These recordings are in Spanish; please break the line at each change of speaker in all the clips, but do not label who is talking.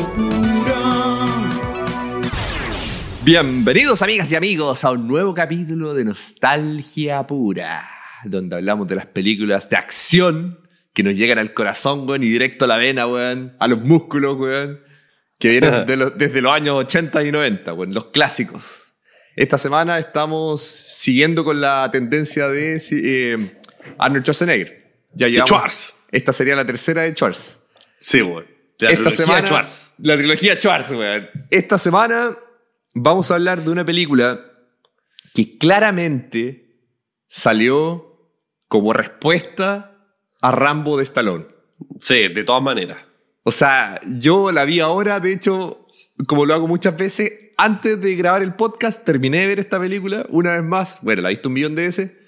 Pura.
Bienvenidos amigas y amigos a un nuevo capítulo de Nostalgia Pura, donde hablamos de las películas de acción que nos llegan al corazón, weón, y directo a la vena, weón, a los músculos, weón, que vienen de los- desde los años 80 y 90, weón, los clásicos. Esta semana estamos siguiendo con la tendencia de eh, Arnold Schwarzenegger. Ya llevamos-
Schwarz.
Esta sería la tercera de Schwarz.
Sí, weón. La
Esta
trilogía
semana,
Schwarz.
La trilogía Schwarz, weón. Esta semana vamos a hablar de una película que claramente salió como respuesta a Rambo de Stallone.
Sí, de todas maneras.
O sea, yo la vi ahora, de hecho, como lo hago muchas veces, antes de grabar el podcast, terminé de ver esta película una vez más. Bueno, la he visto un millón de veces,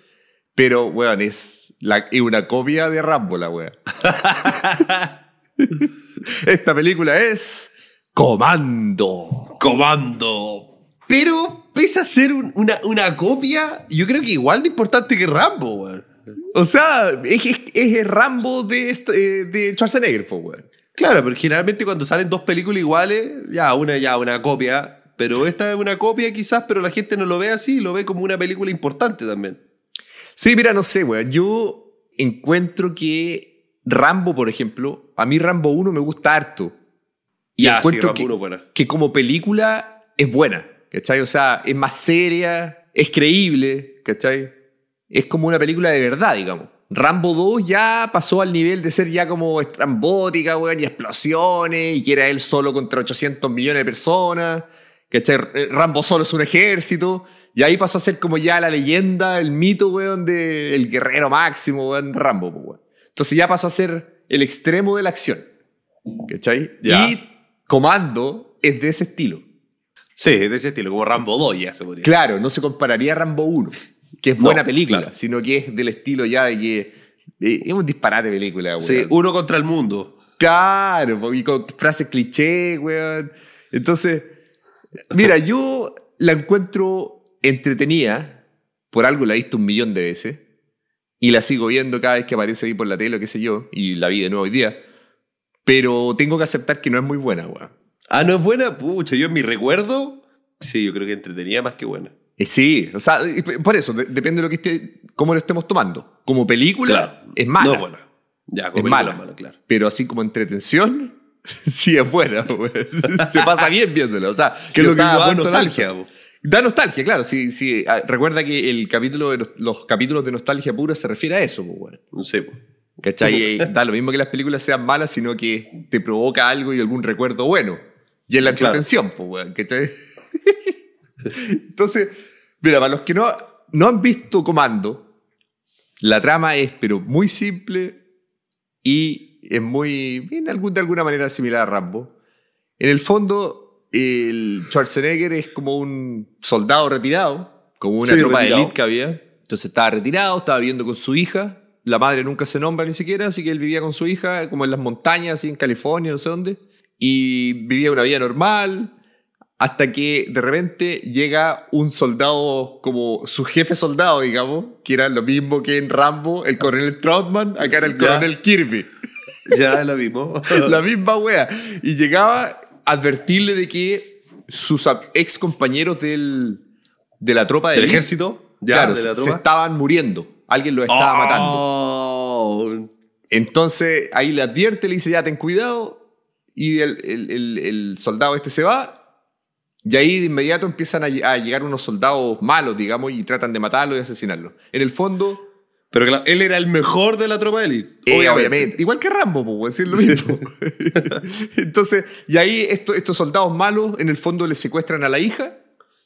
pero, weón, es, la, es una copia de Rambo, la weón. esta película es Comando.
Comando. Pero, pese a ser un- una, una copia, yo creo que igual de importante que Rambo, weón.
O sea, es, es- es el Rambo de, este- eh, de Schwarzenegger, po, weón.
Claro, pero generalmente cuando salen dos películas iguales, ya una ya una copia. Pero esta es una copia quizás, pero la gente no lo ve así, lo ve como una película importante también.
Sí, mira, no sé, weón. Yo encuentro que Rambo, por ejemplo, a mí Rambo 1 me gusta harto. Y
Ya, sí,
encuentro
Rambo
que, que como película es buena, ¿cachai? O sea, es más seria, es creíble, ¿cachai? Es como una película de verdad, digamos. Rambo 2 ya pasó al nivel de ser ya como estrambótica, weón, y explosiones, y que era él solo contra 800 millones de personas, ¿cachai? Eh, Rambo solo es un ejército, y ahí pasó a ser como ya la leyenda, el mito, weón, del guerrero máximo, weón, de Rambo, pues, weón. Entonces ya pasó a ser el extremo de la acción, ¿cachai?
Ya.
Y Comando es de ese estilo.
Sí, de ese estilo, como Rambo 2 ya se podría.
Claro, no se compararía a Rambo 1, que es
No,
buena película,
claro.
sino que es del estilo ya de que es un disparate de película, weón.
Sí, uno contra el mundo.
Claro, y con frases cliché, weón. Entonces, mira, yo la encuentro entretenida, por algo la he visto un millón de veces, y la sigo viendo cada vez que aparece ahí por la tele o qué sé yo, y la vi de nuevo hoy día, pero tengo que aceptar que no es muy buena, weón.
Ah, ¿no es buena? Pucha, yo en mi recuerdo, sí, yo creo que entretenía más que buena.
Eh, Sí, o sea, por eso, de- depende de lo que esté, cómo lo estemos tomando. Como película,
Claro.
es mala.
No es buena. Ya, como
Es
película
mala.
claro.
Pero así como entretención, sí es buena. güey. Se pasa bien viéndolo. O sea,
Que es lo que da nostalgia.
alza. Da nostalgia, claro. Sí, sí. Ah, Recuerda que el capítulo de los capítulos de nostalgia pura se refiere a eso, pues, güey.
No sé. po.
¿Cachai? Y da lo mismo que las películas sean malas, sino que te provoca algo y algún recuerdo bueno. Y en la
Claro.
entretención, pues, weón, ¿cachai? Entonces, mira, para los que no, no han visto Comando, la trama es, pero muy simple y es muy, en algún, de alguna manera similar a Rambo. En el fondo, el Schwarzenegger es como un soldado retirado, como una
Sí,
tropa de
retirado.
élite que había. Entonces estaba retirado, estaba viviendo con su hija. La madre nunca se nombra ni siquiera, así que él vivía con su hija, como en las montañas, así en California, no sé dónde. Y vivía una vida normal, hasta que de repente llega un soldado como su jefe soldado, digamos, que era lo mismo que en Rambo, el coronel Troutman, acá era el
Ya.
coronel Kirby.
Ya lo vimos.
la misma wea. Y llegaba advertirle de que sus ex compañeros del, de la tropa
¿Del ejército? Ya,
claro,
de la
se estaban muriendo. Alguien los estaba matando.
Oh.
Entonces ahí le advierte, le dice, ya ten cuidado. Y el, el- el- el soldado este se va. Y ahí de inmediato empiezan a, a llegar unos soldados malos, digamos, y tratan de matarlo y asesinarlo. En el fondo,
Pero claro, él era el mejor de la tropa de élite.
Eh, obviamente. Igual que Rambo, pues, es lo mismo. Entonces, y ahí esto- estos soldados malos, en el fondo, le secuestran a la hija,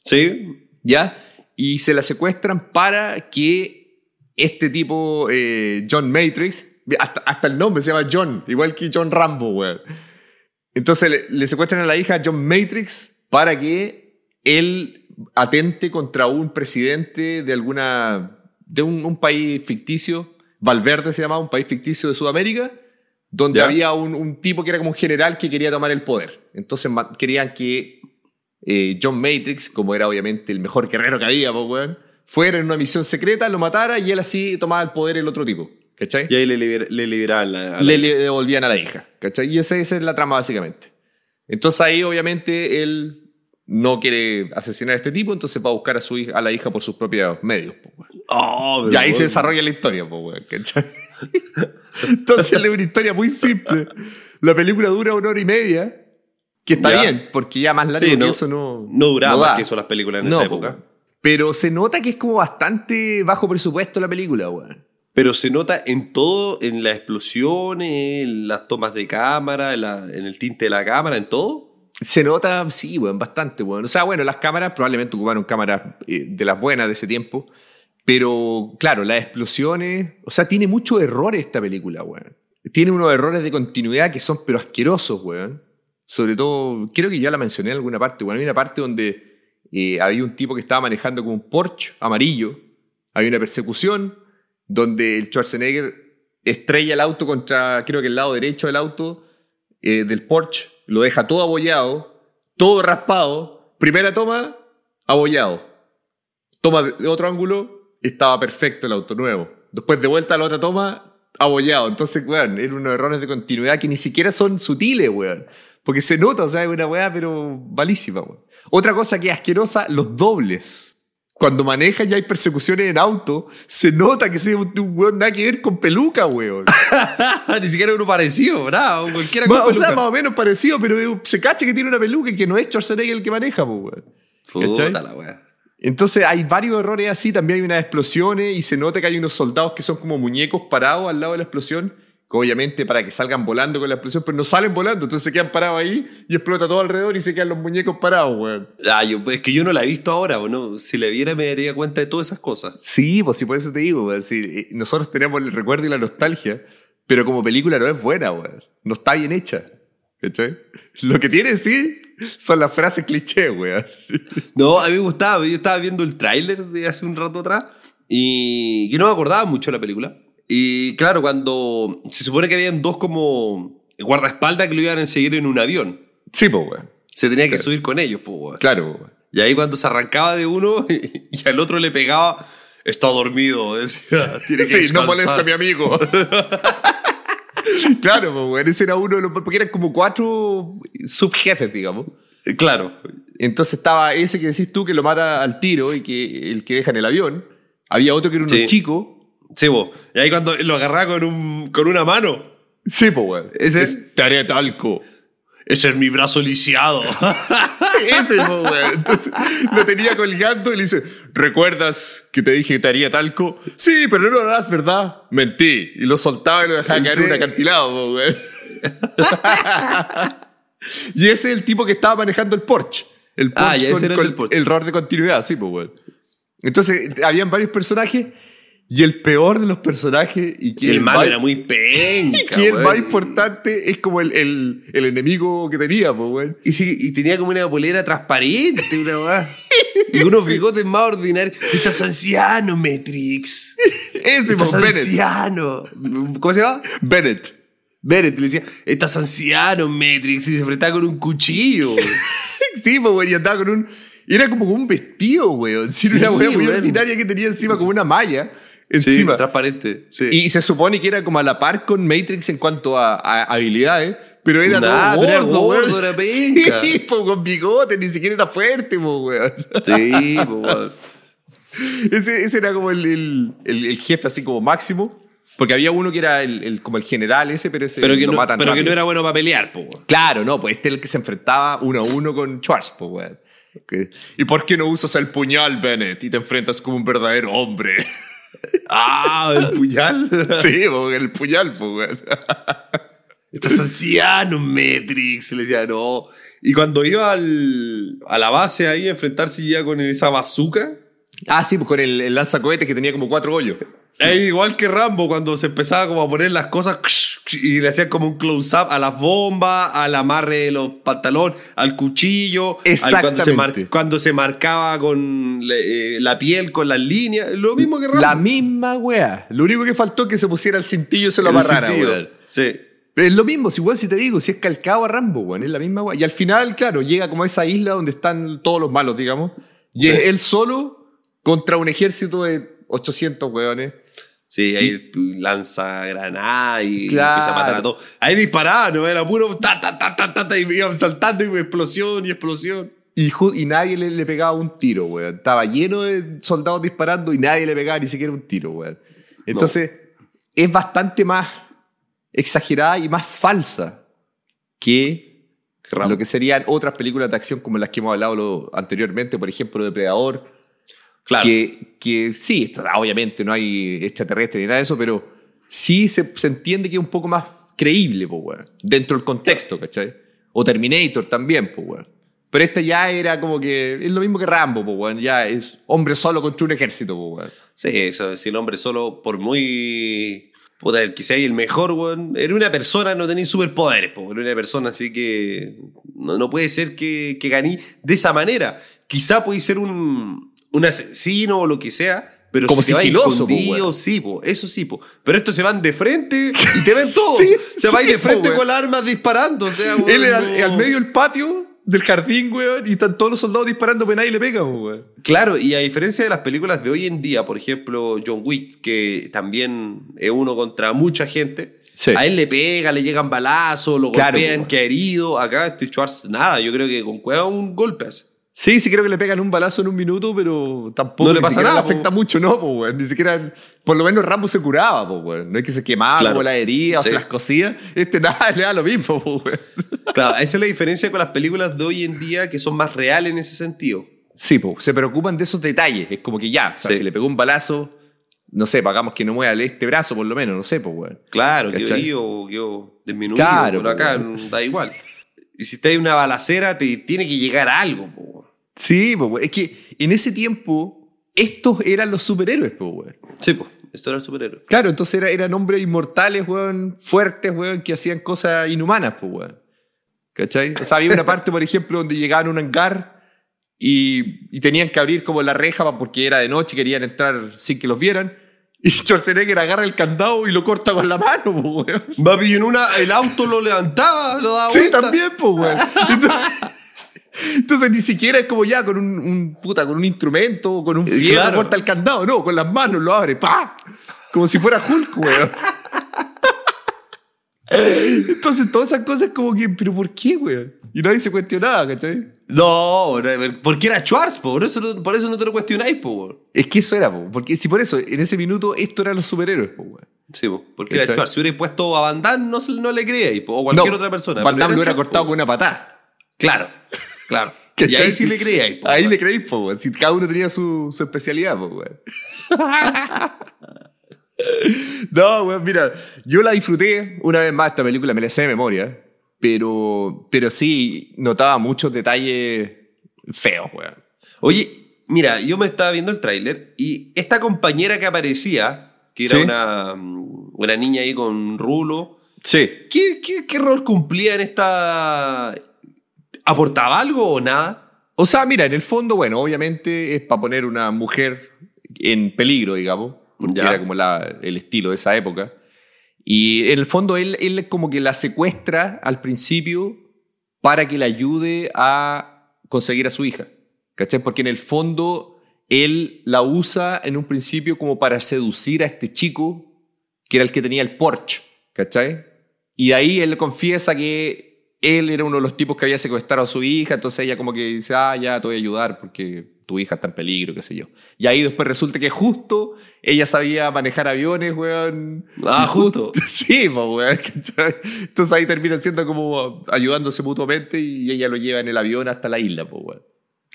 Sí.
¿ya? Y se la secuestran para que este tipo, eh, John Matrix, hasta, hasta el nombre se llama John, igual que John Rambo, weón. Entonces le, le secuestran a la hija John Matrix para que él atente contra un presidente de alguna de un, un país ficticio, Valverde se llamaba, un país ficticio de Sudamérica, donde
Ya.
había un, un tipo que era como un general que quería tomar el poder. Entonces querían que eh, John Matrix, como era obviamente el mejor guerrero que había, pues, weón, fuera en una misión secreta, lo matara y él así tomaba el poder el otro tipo. ¿Cachai?
Y ahí le, le liberaban la, a la-
le, le devolvían a la hija. ¿cachai? Y esa, esa es la trama básicamente. Entonces ahí obviamente él no quiere asesinar a este tipo, entonces va a buscar a, su hija, a la hija por sus propios medios. po.
Oh,
Y ahí se desarrolla la historia. ¿cachai? Entonces es una historia muy simple. La película dura una hora y media, que está
Ya.
bien, porque ya más largo
Sí,
que eso no.
No duraba
no
más que eso las películas en
No,
esa
po,
época.
Pero se nota que es como bastante bajo presupuesto la película, weón.
Pero se nota en todo, en las explosiones, en las tomas de cámara, en, la- en el tinte de la cámara, en todo.
Se nota, sí, weón, bastante, weón. O sea, bueno, las cámaras probablemente ocuparon cámaras eh, de las buenas de ese tiempo. Pero, claro, las explosiones. O sea, tiene muchos errores esta película, weón. Tiene unos errores de continuidad que son, pero asquerosos, weón. Sobre todo, creo que ya la mencioné en alguna parte, weón. Hay una parte donde eh, había un tipo que estaba manejando como un Porsche amarillo. Hay una persecución donde el Schwarzenegger estrella el auto contra, creo que el lado derecho del auto eh, del Porsche, lo deja todo abollado, todo raspado. Primera toma, abollado. Toma de otro ángulo, estaba perfecto el auto nuevo. Después de vuelta a la otra toma, abollado. Entonces, weón, eran unos errores de continuidad que ni siquiera son sutiles, weón. Porque se nota, o sea, es una weá, pero malísima, weón. Otra cosa que es asquerosa, los dobles. Cuando maneja y hay persecuciones en auto, se nota que ese es un un weón nada que ver con peluca, weón.
Ni siquiera uno parecido, ¿verdad? O cualquiera con
o sea, más o menos parecido, pero se cacha que tiene una peluca y que no es Schwarzenegger el que maneja, pues, weón.
Puta la wea.
Entonces hay varios errores así, también hay unas explosiones y se nota que hay unos soldados que son como muñecos parados al lado de la explosión, obviamente para que salgan volando con la explosión, pero no salen volando, entonces se quedan parados ahí y explota todo alrededor y se quedan los muñecos parados, weón.
Ah, yo, es que yo no la he visto ahora, ¿o ¿no? Si la viera me daría cuenta de todas esas cosas.
Sí, pues sí, por eso te digo, weón. sí, eh, nosotros tenemos el recuerdo y la nostalgia, pero como película no es buena, weón. No está bien hecha. ¿Cachai? Lo que tiene sí son las frases cliché, weón.
No, a mí me gustaba. Yo estaba viendo el tráiler de hace un rato atrás y yo no me acordaba mucho de la película. Y claro, cuando se supone que habían dos como guardaespaldas que lo iban a seguir en un avión.
Sí, pues, weón.
Se tenía que
Claro.
subir con ellos, pues, weón.
Claro, weón.
Y ahí cuando se arrancaba de uno y al otro le pegaba, está dormido, decía, tiene que
Sí, no molesta a mi amigo. claro, pues, weón. Ese era uno de los. Porque eran como cuatro subjefes, digamos.
Eh, Claro.
Entonces estaba ese que decís tú que lo mata al tiro y que el que deja en el avión. Había otro que era uno
Sí.
chico.
Sí, vos. Y ahí cuando lo agarraba con, un, con una mano,
Sí, pues, weón.
Ese-
es tarea talco.
ese es mi brazo lisiado.
Ese, po, weón. Entonces lo tenía colgando y le dice: ¿Recuerdas que te dije que te haría talco? Sí, pero no lo harás, ¿verdad? Mentí. Y lo soltaba y lo dejaba caer en
Sí.
un acantilado, po, weón. y ese es el tipo que estaba manejando el Porsche. El Porsche
Ah, ya, ese
con,
era el
con
del Porsche.
el error de continuidad, sí, pues, weón. Entonces, habían varios personajes y el peor de los personajes y que
Y el malo
más-
era muy penca,
y que el más importante es como el, el, el enemigo que teníamos, weón.
Y, sí, y tenía como una polera transparente, una weá. Y unos bigotes más ordinarios. Estás anciano, Matrix.
Ese,
Estás
pues, Bennett.
anciano. ¿Cómo se llama?
Bennett.
Bennett le decía, estás anciano, Matrix. Y se enfrentaba con un cuchillo.
Sí, pues, weón, y andaba con un. Era como un vestido, weón. Sí, una weá muy ordinaria que tenía encima, como una malla
Sí,
encima.
transparente. Sí.
y se supone que era como a la par con Matrix en cuanto a, a habilidades, pero era
Nah,
todo
pero era
gordo,
gordo,
weón.
era penca.
Sí, pues, con bigote, ni siquiera era fuerte, pues, weón.
Sí, po, weón.
Ese, ese era como el, el, el- el jefe así como máximo. Porque había uno que era el, como el general ese, pero ese
Pero, que
lo
no,
matan
pero que
rápido.
no era bueno para pelear, po, weón.
Claro, no, pues este es el que se enfrentaba uno a uno con Schwarz, pues, weón. Ok. ¿Y por qué no usas el puñal, Bennett, y te enfrentas como un verdadero hombre?
Ah, el puñal.
sí, el puñal, pues.
Estás anciano, Matrix. Le decía, no. Y cuando iba al, a la base ahí a enfrentarse ya con esa bazooka,
Ah, sí, pues con el, el lanzacohetes que tenía como cuatro hoyos.
Es igual que Rambo cuando se empezaba como a poner las cosas y le hacían como un close-up a las bombas, al amarre de los pantalones, al cuchillo, al cuando, se mar-
Exactamente.
cuando se marcaba con eh, la piel, con las líneas, lo mismo que Rambo.
La misma weá. Lo único que faltó es que se pusiera el cintillo y se lo amarrara, weón.
Sí.
Pero es lo mismo, si igual si te digo, si es calcado a Rambo, weón, es la misma weá. Y al final, claro, llega como a esa isla donde están todos los malos, digamos. Y
Sí.
es él solo contra un ejército de 800 weones.
Sí, ahí lanza granada y
Claro.
empieza a matar a todos. Ahí disparaba, no era puro ta, ta, ta, ta, ta, ta, y iban saltando y explosión y explosión.
Y, y nadie le, le pegaba un tiro, weón. Estaba lleno de soldados disparando y nadie le pegaba ni siquiera un tiro, weón. Entonces, es bastante más exagerada y más falsa que lo que serían otras películas de acción como las que hemos hablado anteriormente, por ejemplo, Depredador.
Claro.
Que, que sí, obviamente no hay extraterrestre ni nada de eso, pero sí se, se entiende que es un poco más creíble, weón, dentro del contexto, ¿cachai? O Terminator también, pues, weón. Pero esta ya era como que es lo mismo que Rambo, pues, weón. Ya es hombre solo contra un ejército, pues, weón.
Sí, eso, si el hombre solo, por muy. Puta, el que sea el mejor, weón. Era una persona, no tenía superpoderes, po, era una persona, así que. No, no puede ser que, que gané de esa manera. Quizá puede ser un, un asesino o lo que sea, pero
Como
si
sigiloso, po,
sí, po, eso sí, po. Pero estos se van de frente y te ven todos.
Sí,
se van
sí,
de frente
po,
con armas disparando, o sea,
Él
no-
al medio del patio del jardín, weón, y están todos los soldados disparando, pero nadie le pega, pues, weón.
Claro, y a diferencia de las películas de hoy en día, por ejemplo, John Wick, que también es uno contra mucha gente,
Sí.
a él le pega, le llegan balazos, lo
Claro,
golpean, queda herido. Acá este Schwarz, nada, yo creo que con cueva un golpe hace.
Sí, sí creo que le pegan un balazo en un minuto, pero tampoco
No le pasa nada,
le afecta
po.
mucho, no, weón. Ni siquiera, por lo menos Rambo se curaba, weón. No es que se quemaba
Claro.
como la herida o
Sí.
se las cosía. Este nada, le da lo mismo, weón.
Claro, esa es la diferencia con las películas de hoy en día que son más reales en ese sentido.
Sí, pues, se preocupan de esos detalles. Es como que ya, o sea,
Sí.
si le pegó un balazo, no sé, pagamos que no mueva este brazo, por lo menos, no sé, pues.
Claro, que herido, quedó disminuido,
Claro,
pero acá
po.
da igual. Y si te hay una balacera, te tiene que llegar a algo. po.
Sí, pues, weón. Es que en ese tiempo, estos eran los superhéroes, pues, weón.
Sí, pues, esto era el superhéroe.
Claro, entonces era- eran hombres inmortales, weón, fuertes, weón, que hacían cosas inhumanas, pues, weón. ¿Cachai? O sea, había una parte, por ejemplo, donde llegaban a un hangar y, y tenían que abrir como la reja porque era de noche y querían entrar sin que los vieran. Y Schwarzenegger agarra el candado y lo corta con la mano, pues, weón.
Papi, en una, el auto lo levantaba, lo daba
Sí,
vuelta.
también, pues, weón. Entonces, entonces ni siquiera es como ya con un, un- puta, con un instrumento, con un
Eh,
fierro
claro.
corta el candado, no, con las manos lo abre, ¡pa! Como si fuera Hulk, weón. Entonces todas esas cosas como que, pero ¿por qué, weón? Y nadie se cuestionaba, ¿cachai?
No, porque era Schwarz, po, por eso, no- por eso no te lo cuestionáis, po.
Es que eso era, po, porque si por eso, en ese minuto, esto eran los superhéroes, po, weón.
Sí, po, porque era. Schwarz. Si hubiera puesto a Van Damme, no, no le creíais, po, o cualquier
No,
otra persona.
Van Damme lo hubiera cortado
po.
con una patada.
Claro, claro. y
¿Cachai?
ahí sí le creíais, po,
Ahí le creéis, po, weón. Si cada uno tenía su, su especialidad, po, weón. no, weón, mira, yo la disfruté una vez más esta película, me la sé de memoria, pero, pero sí notaba muchos detalles feos, weón.
Oye, mira, yo me estaba viendo el tráiler y esta compañera que aparecía, que era
Sí.
una, una niña ahí con rulo,
Sí.
¿qué, qué, qué rol cumplía en esta... ¿Aportaba algo o nada?
O sea, mira, en el fondo, bueno, obviamente es para poner una mujer en peligro, digamos, porque
Ya.
era como la- el estilo de esa época. Y en el fondo él, él como que la secuestra al principio para que le ayude a conseguir a su hija. ¿Cachai? Porque en el fondo él la usa en un principio como para seducir a este chico que era el que tenía el Porsche. ¿Cachai? Y de ahí él confiesa que él era uno de los tipos que había secuestrado a su hija, entonces ella como que dice, ah, ya te voy a ayudar porque tu hija está en peligro, qué sé yo. Y ahí después resulta que justo ella sabía manejar aviones, weón.
Ah, justo.
Sí, pues, weón. Entonces ahí terminan siendo como ayudándose mutuamente y ella lo lleva en el avión hasta la isla, pues, weón.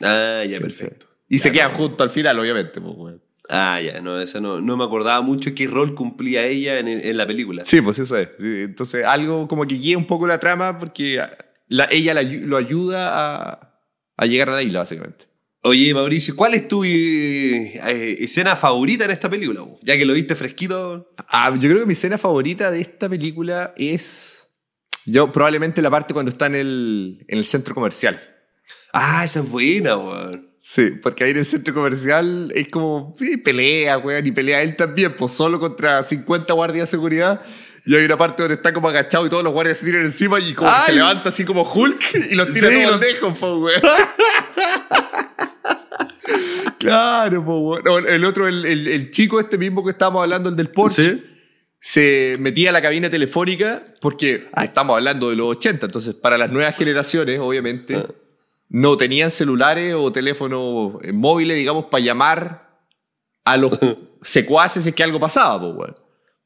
Ah, ya, perfecto.
Y se quedan
no.
juntos al final, obviamente, pues, weón.
Ah, ya, no, eso no, no me acordaba mucho qué rol cumplía ella en, en la película.
Sí, pues eso es. Entonces, algo como que guía un poco la trama porque la- ella la lo ayuda a, a llegar a la isla, básicamente.
Oye, Mauricio, ¿cuál es tu eh, eh, escena favorita en esta película? vos? Ya que lo viste fresquito.
Ah, yo creo que mi escena favorita de esta película es. Yo, probablemente la parte cuando está en el, en el centro comercial.
Ah, esa es buena, weón.
Sí, porque ahí en el centro comercial es como sí, pelea, weón, y pelea él también, pues solo contra 50 guardias de seguridad. Y hay una parte donde está como agachado y todos los guardias se tiran encima y como que se levanta así como Hulk y los tira
Sí, los-
lejos, pues, weón. Claro, po, weón. No, el otro, el, el- el chico este mismo que estábamos hablando, el del Porsche,
Sí.
se metía a la cabina telefónica porque estamos hablando de los 80, entonces para las nuevas generaciones, obviamente,
Ah.
No tenían celulares o teléfonos eh, móviles, digamos, para llamar a los secuaces es que algo pasaba, weón.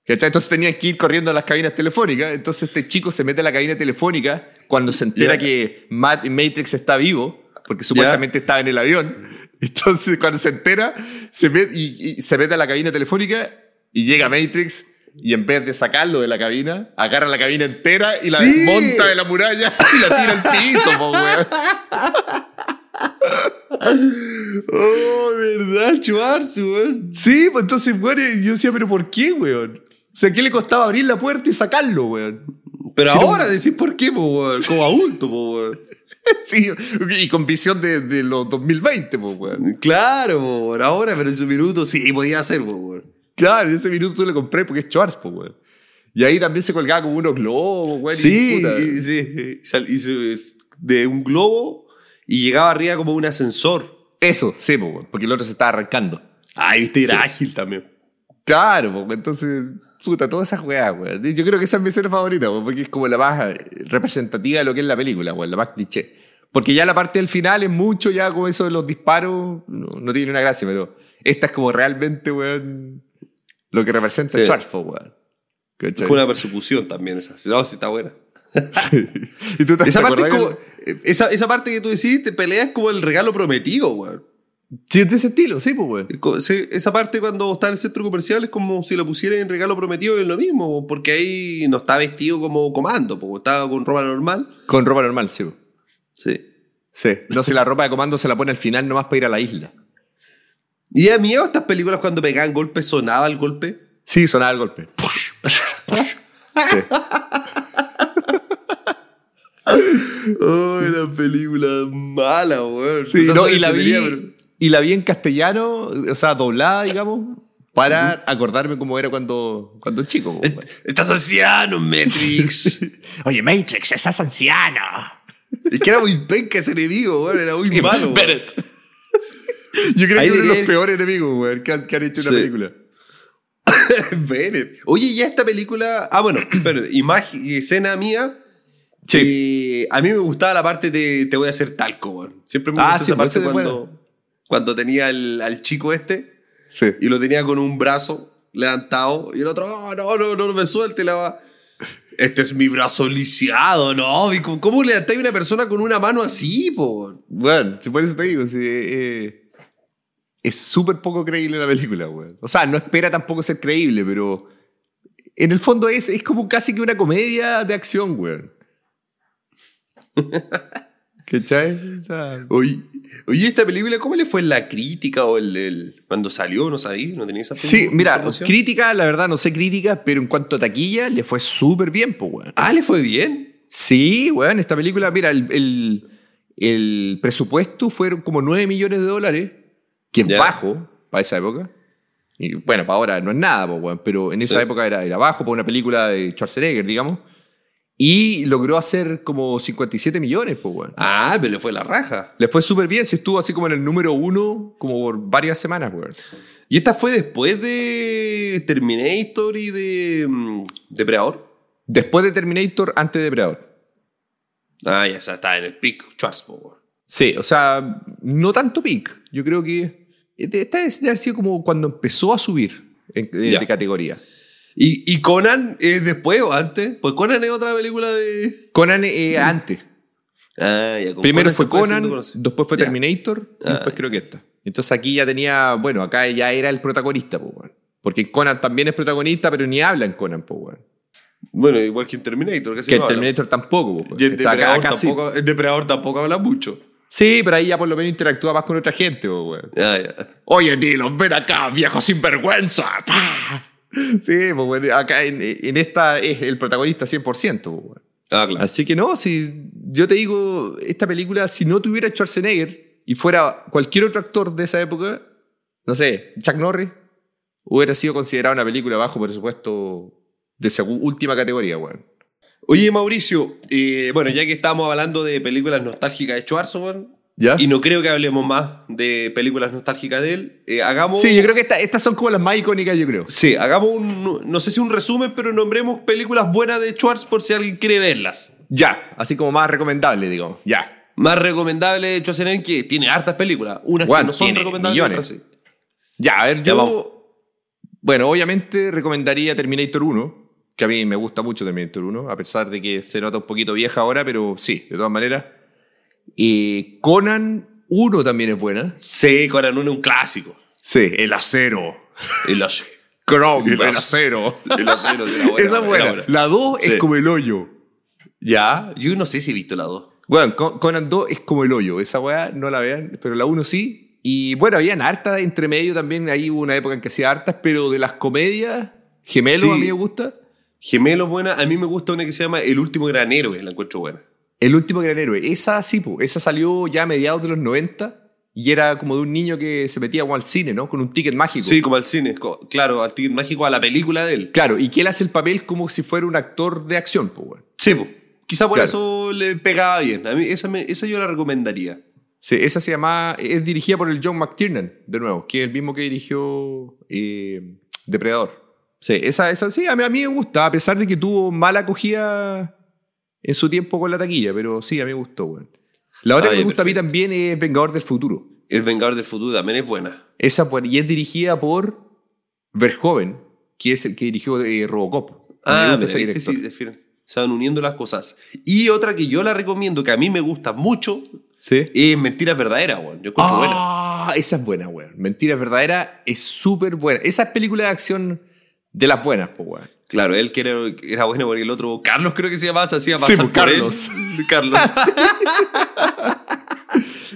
¿Cachai? Entonces tenían que ir corriendo a las cabinas telefónicas. Entonces este chico se mete a la cabina telefónica cuando se entera que Matt- Matrix está vivo, porque supuestamente estaba en el avión. Entonces cuando se entera, se mete, y, y se mete a la cabina telefónica y llega Matrix y en vez de sacarlo de la cabina, agarra la cabina entera y la
Sí.
desmonta de la muralla y la tira al piso, po.
Oh, verdad, Schwarz, weón.
Sí, pues entonces, weón, yo decía, pero ¿por qué, weón? O sea, ¿qué le costaba abrir la puerta y sacarlo, weón?
Pero ahora decís por qué, po, weón. Como adulto, po, weón.
Sí, y con visión de, de los 2020, pues, weón.
Claro, po, weón. Ahora, pero en su minuto sí podía hacer, po, weón.
Claro, en ese minuto tú le compré porque es Schwarz, pues, weón. Y ahí también se colgaba como unos globos, weón. y
Sí, y- sí. Es- de un globo y llegaba arriba como un ascensor.
Eso, sí, pues, weón, porque el otro se estaba arrancando.
Ay, viste, era
Sí.
ágil también.
Claro, pues, entonces, puta, todas esas weas, weón. Yo creo que esa es mi escena favorita, weón, porque es como la más eh, representativa de lo que es la película, weón, la más cliché. Porque ya la parte del final es mucho, ya como eso de los disparos, no, no tiene una gracia, pero esta es como realmente, weón, lo que representa
Sí.
Pues, weón.
Fue una persecución también esa. No, sí está buena.
¿Y tú te
Esa
te
parte, es
acordás
como, esa, esa parte que tú decís, te peleas como el regalo prometido, weón.
Sí, es de ese estilo, sí, pues, weón.
Esa parte cuando está en el centro comercial es como si lo pusieran en regalo prometido y es lo mismo, porque ahí no está vestido como comando, porque estaba con ropa normal.
Con ropa normal, sí. po.
Sí.
Sí. No, si la ropa de comando se la pone al final nomás para ir a la isla.
Y da miedo estas películas cuando pegaban golpes, sonaba el golpe.
Sí, sonaba el golpe. Sí.
Oh, la película mala, weón.
Sí, no, y, la vi,
pero-
y la vi en castellano, o sea, doblada, digamos, para acordarme cómo era cuando, cuando chico.
Est-
weón.
Estás anciano, Matrix.
Oye, Matrix, estás anciano.
es que era muy penca ese enemigo, weón. Era muy
Sí,
malo.
Bennett. Yo creo
Ahí
que es uno de los peores enemigos, weón, que han, que han hecho una
Sí.
película.
Oye, ya esta película. Ah, bueno, pero imagen, escena mía.
Sí.
eh, a mí me gustaba la parte de te voy a hacer talco, weón. Siempre me
Ah,
gustó
sí,
esa parte cuando, cuando tenía al, al chico este
Sí.
y lo tenía con un brazo levantado y el otro, "Oh, no, no, no, no me suelte la va. Este es mi brazo lisiado, ¿no? ¿Y ¿Cómo, cómo levantáis a una persona con una mano así, po?
Bueno, si por eso te digo, sí, eh, es súper poco creíble la película, weón. O sea, no espera tampoco ser creíble, pero en el fondo es, es como casi que una comedia de acción. ¿Cachai? O sea,
Oye, oye, esta película, ¿cómo le fue en la crítica o el, el- cuando salió? ¿No sabí? ¿No tenía esa
sí, mira, crítica, la verdad no sé crítica, pero en cuanto a taquilla, le fue súper bien, pues, weón.
Ah, le fue bien.
Sí, weón, esta película, mira, el, el- el presupuesto fueron como 9 millones de dólares, que es bajo para esa época. Y bueno, para ahora no es nada, pero en esa
Sí.
época era, era bajo para una película de Schwarzenegger, digamos. Y logró hacer como 57 millones, pues, weón.
Ah, pero le fue la raja.
Le fue súper bien, se estuvo así como en el número uno, como por varias semanas, weón.
¿Y esta fue después de Terminator y de mm, Depredador?
Después de Terminator, antes de Depredador.
Ah, ya, o sea, está en el pick Schwarzkopf.
Sí, o sea, no tanto peak. Yo creo que esta es de haber sido como cuando empezó a subir en- de,
Ya.
de categoría.
¿Y, ¿Y Conan es después o antes? Pues Conan es otra película de...
Conan eh, antes.
Ah, ya.
Primero fue Conan, después fue. Terminator y
Ah.
después creo que esta. Entonces aquí ya tenía, bueno, acá ya era el protagonista. Porque Conan también es protagonista, pero ni habla en Conan, pues, weón.
Bueno, igual que en Terminator. Casi
Que en
no habla.
Terminator tampoco, pues.
Y en
O sea,
Depredador, tampoco, en Depredador tampoco habla mucho.
Sí, pero ahí ya por lo menos interactúa más con otra gente, weón.
Ah, ya.
Oye, Dylan, ven acá, viejo sinvergüenza. ¡Pah! Sí, pues bueno, acá en, en esta es el protagonista 100%. Pues, bueno.
Ah, claro.
Así que no, si yo te digo, esta película, si no tuviera Schwarzenegger y fuera cualquier otro actor de esa época, no sé, Chuck Norris, hubiera sido considerada una película bajo presupuesto de segu- última categoría, weón.
Oye, Mauricio, eh, bueno, ya que estamos hablando de películas nostálgicas de Schwarzenegger,
¿Ya?
Y no creo que hablemos más de películas nostálgicas de él. Eh, hagamos.
Sí, yo creo que esta- estas son como las más icónicas, yo creo.
Sí, hagamos un. No sé si un resumen, pero nombremos películas buenas de Schwartz por si alguien quiere verlas.
Ya, así como más recomendable, digamos. Ya.
Más recomendable de Schwarzenegger que tiene hartas películas. Unas que no son recomendables, otras sí.
Ya, a ver,
Ya
yo.
vamos.
Bueno, obviamente recomendaría Terminator 1, que a mí me gusta mucho Terminator 1, a pesar de que se nota un poquito vieja ahora, pero sí, de todas maneras. Y Conan 1 también es buena.
Sí, Conan 1 es un clásico.
Sí, El Acero.
El acero.
Chrome,
El
El Acero.
El acero, buena,
Esa es buena.
buena.
La 2
Sí.
es como el hoyo.
Ya, yo no sé si he visto la 2.
Bueno, Con- Conan 2 es como el hoyo. Esa weá no la vean, pero la 1 sí. Y bueno, habían hartas entre medio también. Ahí hubo una época en que hacía hartas, pero de las comedias, Gemelo
Sí.
a mí me gusta.
Gemelo buena. A mí me gusta una que se llama El último gran héroe, la encuentro buena.
El último gran héroe. Esa sí, po. esa salió ya a mediados de los 90 y era como de un niño que se metía como al cine, ¿no? Con un ticket mágico.
Sí, como al cine. Claro, al ticket mágico a la película de él.
Claro, y que él hace el papel como si fuera un actor de acción, pues.
Sí, quizá por
Claro.
eso le pegaba bien. A mí esa, me- esa yo la recomendaría.
Sí, esa se llama, es dirigida por el John McTiernan, de nuevo, que es el mismo que dirigió eh, Depredador. Sí, esa, esa sí, a mí, a mí me gusta, a pesar de que tuvo mala acogida en su tiempo con la taquilla, pero sí, a mí me gustó, weón. La otra
Ah,
que me gusta a mí también es Vengador del Futuro.
El Vengador del Futuro también es buena.
Esa, pues, y es dirigida por Verhoeven, que es el que dirigió eh, Robocop. Me
Ah,
gusta
mira,
ese
¿viste?
director.
Sí, se van uniendo las cosas. Y otra que yo la recomiendo, que a mí me gusta mucho,
¿Sí?
es Mentiras Verdaderas, weón. Yo encuentro buena.
Ah, esa es buena, weón. Mentiras verdaderas es súper buena. Esa es película de acción de las buenas, pues, weón.
Claro, él que era, era bueno porque el otro, Carlos creo que se llamaba, se hacía
Sí,
pasar por él.
Carlos.
Carlos.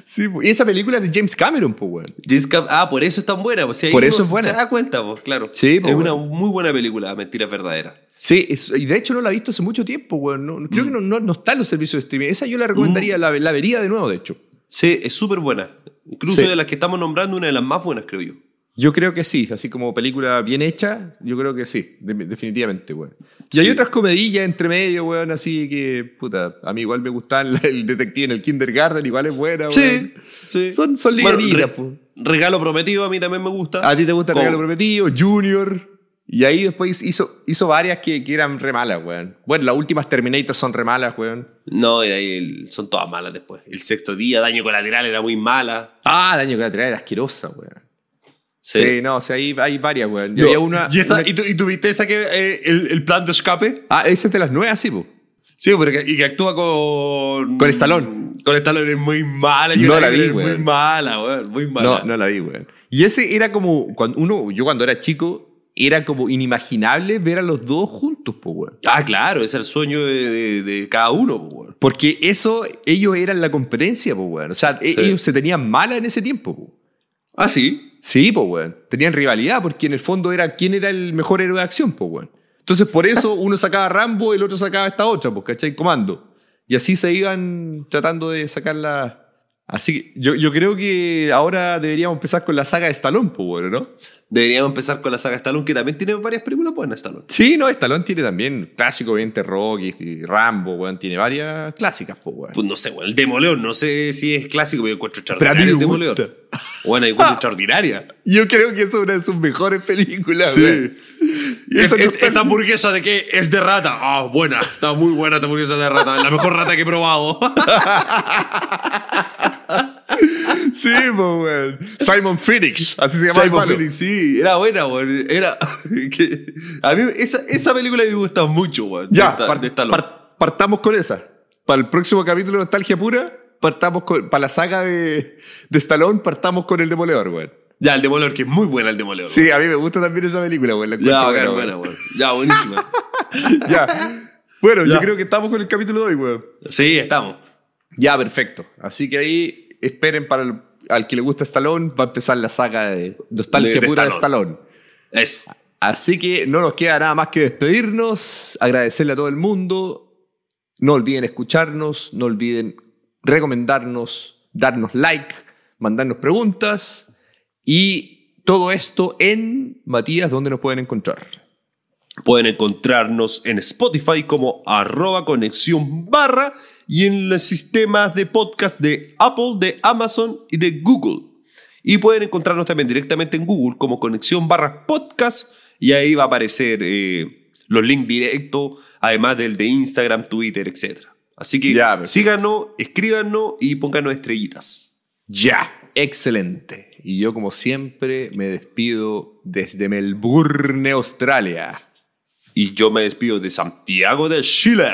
Sí, y esa película es de James Cameron, pues, weón.
Jessica- ah, por eso es tan buena. Pues, si
Por eso es buena.
Se da cuenta, pues, claro.
Sí, pues,
es una muy buena película, Mentiras Verdaderas.
Sí, es- y de hecho no la he visto hace mucho tiempo, weón. No- creo que no, no, no está en los servicios de streaming. Esa yo la recomendaría, la, la vería de nuevo, de hecho.
Sí, es súper buena. Incluso
Sí.
de las que estamos nombrando, una de las más buenas, creo yo.
Yo creo que sí, así como película bien hecha, yo creo que sí, de- definitivamente, weón. Y hay
Sí.
otras comedillas entre medio, weón, así que, puta, a mí igual me gustaban la- el detective en el kindergarten, igual es buena, weón.
sí.
Son, son
Bueno, re-
po.
Regalo prometido a mí también me gusta.
A ti te gusta regalo prometido, Junior. Y ahí después hizo, hizo varias que, que eran re malas, weón. Bueno, las últimas Terminator son re malas, weón.
No, y ahí el- son todas malas después. El sexto día, daño colateral, era muy mala.
Ah, daño que era asquerosa, weón. Sí, no, o sea, hay, hay varias, weón.
No,
había una,
¿Y, esa,
una-
¿y, tú, y tú viste esa que eh, el, el plan de escape?
Ah, esa es de las nuevas, sí, po.
Sí, porque, y que actúa con.
Con Stallone.
Con Stallone es muy mala. yo
No la
vi, Muy mala, weón. Muy mala.
No, no la vi, weón. Y ese era como, cuando uno, yo cuando era chico, era como inimaginable ver a los dos juntos, po, weón.
Ah, claro, ese es el sueño de, de- de cada uno, pues, weón.
Porque eso, ellos eran la competencia, po, weón. O sea,
Sí.
ellos se tenían mala en ese tiempo, po.
Ah, sí.
Sí, pues, weón. Tenían rivalidad porque en el fondo era quién era el mejor héroe de acción, pues, weón. Entonces, por eso uno sacaba a Rambo y el otro sacaba a esta otra, pues, ¿cachai? Comando. Y así se iban tratando de sacarla. Así que yo, yo creo que ahora deberíamos empezar con la saga de Stallone, pues, weón, ¿no?
Deberíamos empezar con la saga Stallone, que también tiene varias películas buenas, Stallone.
Sí, no, Stallone tiene también clásico, obviamente, Rocky, Rambo, weón. Tiene varias clásicas, pues, weón.
Pues no sé, weón. El Demoleón, no sé si es clásico, pero yo encuentro
Pero a mí
extraordinaria
me
el Demoleón. Bueno, yo encuentro extraordinaria.
Yo creo que es una de sus mejores películas,
Sí.
weón.
Es- esta hamburguesa de qué? Es de rata. Ah, buena. Está muy buena esta hamburguesa de rata. La mejor rata que he probado.
Sí, pues. Simon Phoenix, así se llama.
Simon. Phoenix, sí. Era buena, weón. Era... que- A mí esa, esa película me gusta mucho, weón.
Ya,
de, esta-
par-
de Stallone.
par- partamos con esa. Para el próximo capítulo de Nostalgia Pura, partamos con. Para la saga de, de Stallone, partamos con el Demoledor, weón.
Ya, el Demoledor, que es muy buena el Demoledor.
Sí, a mí me gusta también esa película, weón. la
Ya,
buena,
buena, weón. Ya, buenísima.
Ya. Bueno,
Ya.
yo creo que estamos con el capítulo de hoy, weón.
sí, estamos.
Ya, perfecto. Así que ahí esperen para el, al que le gusta Stallone, va a empezar la saga de Nostalgia
De- de
Pura de
Stallone.
Stallone.
Eso.
Así que no nos queda nada más que despedirnos, agradecerle a todo el mundo. No olviden escucharnos, no olviden recomendarnos, darnos like, mandarnos preguntas y todo esto en Matías, ¿dónde nos pueden encontrar?
Pueden encontrarnos en Spotify como arroba conexión barra y en los sistemas de podcast de Apple, de Amazon y de Google. Y pueden encontrarnos también directamente en Google como conexión barra podcast y ahí va a aparecer eh, los links directos, además del de Instagram, Twitter, etc. Así que
Ya,
síganos, escríbanos y pónganos estrellitas.
Ya, excelente. Y yo como siempre me despido desde Melbourne, Australia.
Y yo me despido de Santiago de Chile.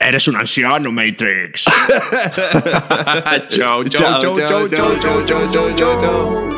Eres un anciano, Matrix. chau, chau, chau, chau, chau, chau, chau, chau, chau.